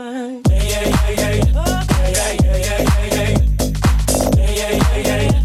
fine. Yeah, yeah, yeah, yeah. Yeah, yeah, yeah, yeah, yeah. Yeah, yeah, yeah, yeah.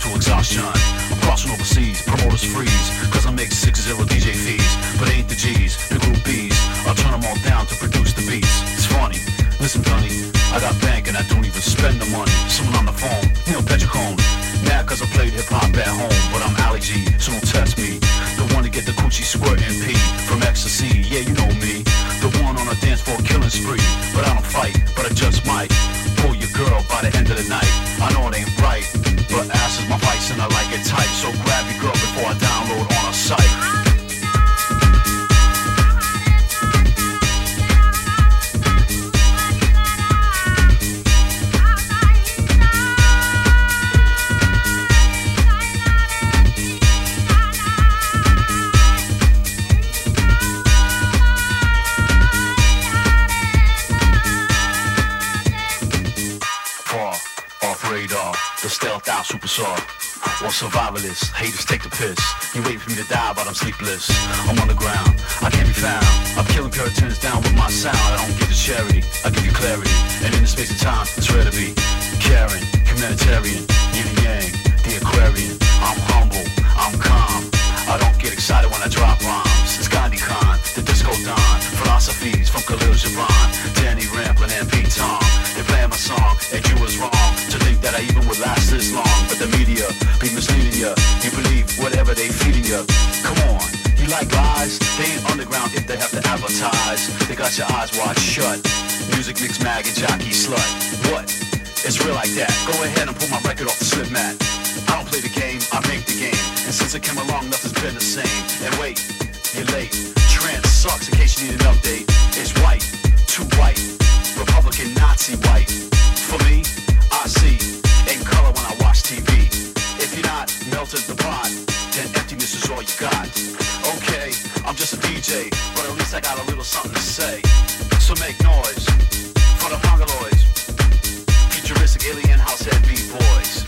To exhaustion. I'm crossing overseas, promoters freeze, cause I make six zero DJ fees, but ain't the G's, the group B's. I'll turn them all down to produce the beats. It's funny, listen, Dunny, I got bank and I don't even spend the money. Someone on the phone, you know, bet Neil Petricone. Mad cause I played hip hop at home, but I'm Ali G, so don't test me. The one to get the coochie squirting P from ecstasy, yeah, you know me. The one on a dance floor killing spree, but I don't fight, but I just might pull your girl by the end of the night. I know it ain't right, but ass is my vice and I like it tight. So grab your girl before I download on a site. Super saw. Or survivalist, haters take the piss. You waiting for me to die, but I'm sleepless. I'm on the ground, I can't be found. I'm killing puritans down with my sound. I don't give you charity, I give you clarity. And in the space of time, it's rare to be caring, humanitarian, yin and yang, the Aquarian. I'm humble, I'm calm. I don't get excited when I drop rhymes. It's Gandhi Khan, the disco don. Philosophies from Kahlil Gibran, Danny Rampling and Pete Tong. They playing my song, and you was wrong to think that I even would last this long. But the media be misleading you. You believe whatever they feeding you. Come on, you like lies? They ain't underground if they have to advertise. They got your eyes wide shut. Music Mixmag and Jockey Slut. What? It's real like that. Go ahead and pull my record off the slip mat. I don't play the game, I make the game. And since I came along, nothing's been the same. And wait, you're late. Trance sucks in case you need an update. It's white, too white. Republican Nazi white. For me, I see in color when I watch TV. If you're not melted the pot, then emptiness is all you got. Okay, I'm just a DJ, but at least I got a little something to say. So make noise for the mongoloids. Futuristic alien house head B-boys.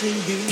He to